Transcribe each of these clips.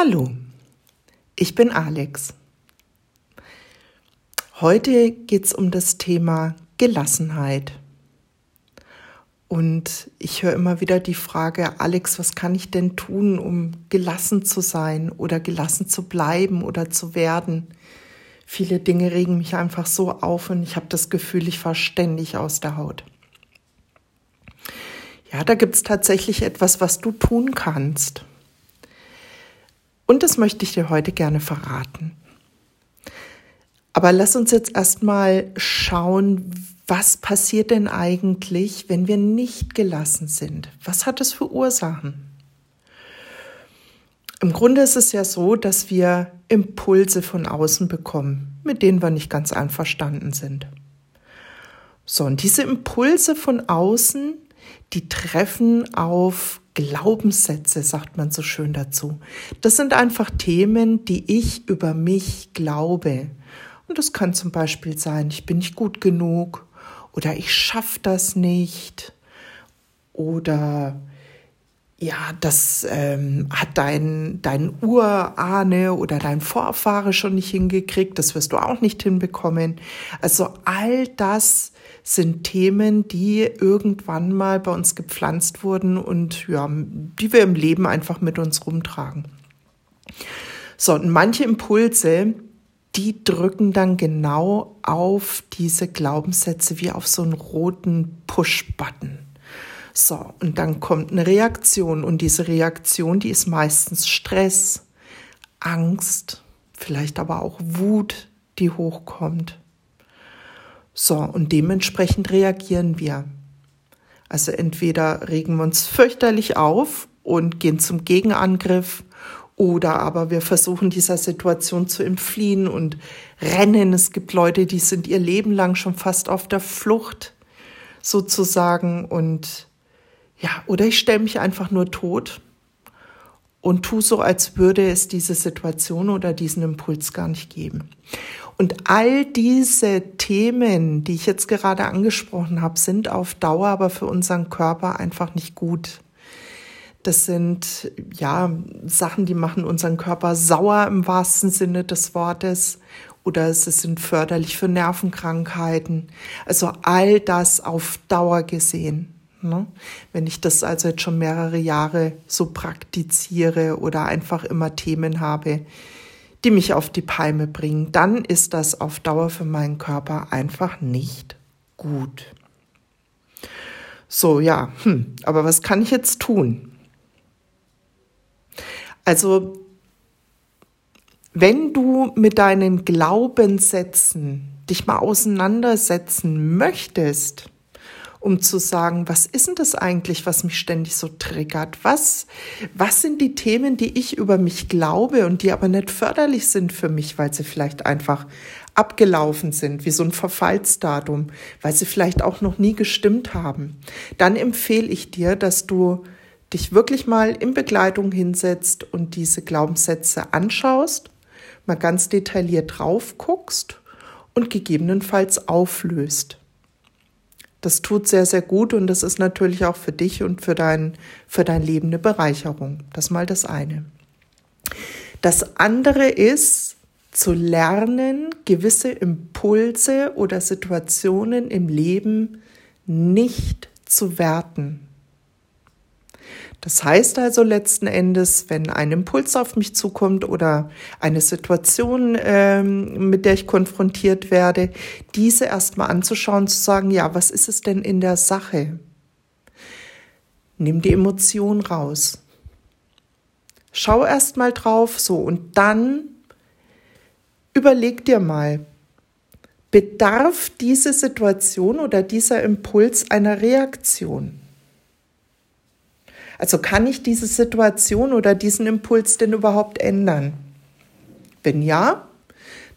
Hallo, ich bin Alex. Heute geht es um das Thema Gelassenheit. Und ich höre immer wieder die Frage, Alex, was kann ich denn tun, um gelassen zu sein oder gelassen zu bleiben oder zu werden? Viele Dinge regen mich einfach so auf und ich habe das Gefühl, ich fahre ständig aus der Haut. Ja, da gibt es tatsächlich etwas, was du tun kannst. Und das möchte ich dir heute gerne verraten. Aber lass uns jetzt erstmal schauen, was passiert denn eigentlich, wenn wir nicht gelassen sind? Was hat es für Ursachen? Im Grunde ist es ja so, dass wir Impulse von außen bekommen, mit denen wir nicht ganz einverstanden sind. So, und diese Impulse von außen, die treffen auf Glaubenssätze, sagt man so schön dazu. Das sind einfach Themen, die ich über mich glaube. Und das kann zum Beispiel sein, ich bin nicht gut genug oder ich schaffe das nicht oder ja, das ähm, hat dein, dein Urahne oder dein Vorfahre schon nicht hingekriegt, das wirst du auch nicht hinbekommen. Also all das sind Themen, die irgendwann mal bei uns gepflanzt wurden und ja, die wir im Leben einfach mit uns rumtragen. So, und manche Impulse, die drücken dann genau auf diese Glaubenssätze wie auf so einen roten Push-Button. So, und dann kommt eine Reaktion und diese Reaktion, die ist meistens Stress, Angst, vielleicht aber auch Wut, die hochkommt. So, und dementsprechend reagieren wir. Also entweder regen wir uns fürchterlich auf und gehen zum Gegenangriff oder aber wir versuchen dieser Situation zu entfliehen und rennen. Es gibt Leute, die sind ihr Leben lang schon fast auf der Flucht sozusagen und ja, oder ich stelle mich einfach nur tot und tu so, als würde es diese Situation oder diesen Impuls gar nicht geben. Und all diese Themen, die ich jetzt gerade angesprochen habe, sind auf Dauer aber für unseren Körper einfach nicht gut. Das sind ja Sachen, die machen unseren Körper sauer im wahrsten Sinne des Wortes oder es sind förderlich für Nervenkrankheiten. Also all das auf Dauer gesehen. Ne? Wenn ich das also jetzt schon mehrere Jahre so praktiziere oder einfach immer Themen habe, die mich auf die Palme bringen, dann ist das auf Dauer für meinen Körper einfach nicht gut. So, ja, hm, aber was kann ich jetzt tun? Also, wenn du mit deinen Glaubenssätzen dich mal auseinandersetzen möchtest, um zu sagen, was ist denn das eigentlich, was mich ständig so triggert? Was, was sind die Themen, die ich über mich glaube und die aber nicht förderlich sind für mich, weil sie vielleicht einfach abgelaufen sind, wie so ein Verfallsdatum, weil sie vielleicht auch noch nie gestimmt haben? Dann empfehle ich dir, dass du dich wirklich mal in Begleitung hinsetzt und diese Glaubenssätze anschaust, mal ganz detailliert drauf guckst und gegebenenfalls auflöst. Das tut sehr, sehr gut und das ist natürlich auch für dich und für dein, für dein Leben eine Bereicherung. Das mal das eine. Das andere ist zu lernen, gewisse Impulse oder Situationen im Leben nicht zu werten. Das heißt also letzten Endes, wenn ein Impuls auf mich zukommt oder eine Situation, ähm, mit der ich konfrontiert werde, diese erstmal anzuschauen, zu sagen, ja, was ist es denn in der Sache? Nimm die Emotion raus. Schau erstmal drauf, so, und dann überleg dir mal, bedarf diese Situation oder dieser Impuls einer Reaktion? Also kann ich diese Situation oder diesen Impuls denn überhaupt ändern? Wenn ja,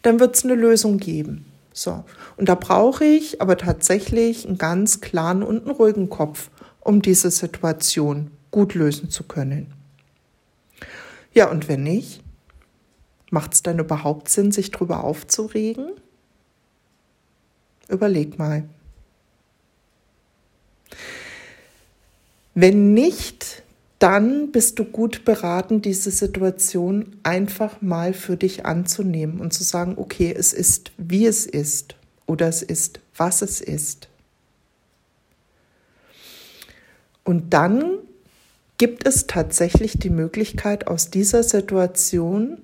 dann wird es eine Lösung geben. So. Und da brauche ich aber tatsächlich einen ganz klaren und einen ruhigen Kopf, um diese Situation gut lösen zu können. Ja, und wenn nicht, macht es dann überhaupt Sinn, sich darüber aufzuregen? Überleg mal. Wenn nicht, dann bist du gut beraten, diese Situation einfach mal für dich anzunehmen und zu sagen, okay, es ist, wie es ist oder es ist, was es ist. Und dann gibt es tatsächlich die Möglichkeit, aus dieser Situation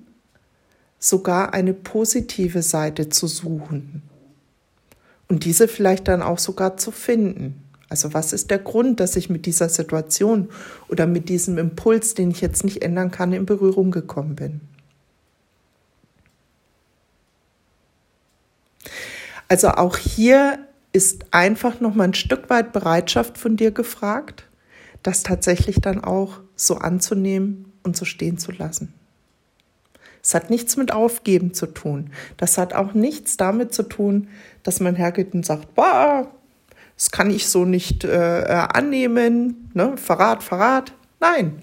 sogar eine positive Seite zu suchen und diese vielleicht dann auch sogar zu finden. Also was ist der Grund, dass ich mit dieser Situation oder mit diesem Impuls, den ich jetzt nicht ändern kann, in Berührung gekommen bin? Also auch hier ist einfach noch mal ein Stück weit Bereitschaft von dir gefragt, das tatsächlich dann auch so anzunehmen und so stehen zu lassen. Es hat nichts mit Aufgeben zu tun. Das hat auch nichts damit zu tun, dass man hergeht und sagt, boah, das kann ich so nicht äh, äh, annehmen, ne? Verrat, Verrat. Nein.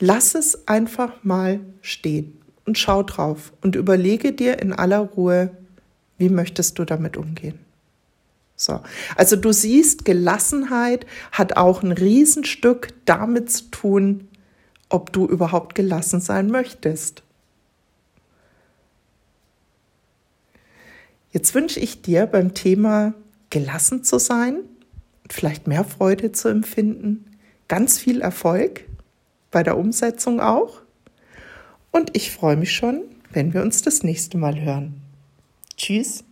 Lass es einfach mal stehen und schau drauf und überlege dir in aller Ruhe, wie möchtest du damit umgehen. So. Also du siehst, Gelassenheit hat auch ein Riesenstück damit zu tun, ob du überhaupt gelassen sein möchtest. Jetzt wünsche ich dir beim Thema gelassen zu sein, vielleicht mehr Freude zu empfinden, ganz viel Erfolg bei der Umsetzung auch. Und ich freue mich schon, wenn wir uns das nächste Mal hören. Tschüss.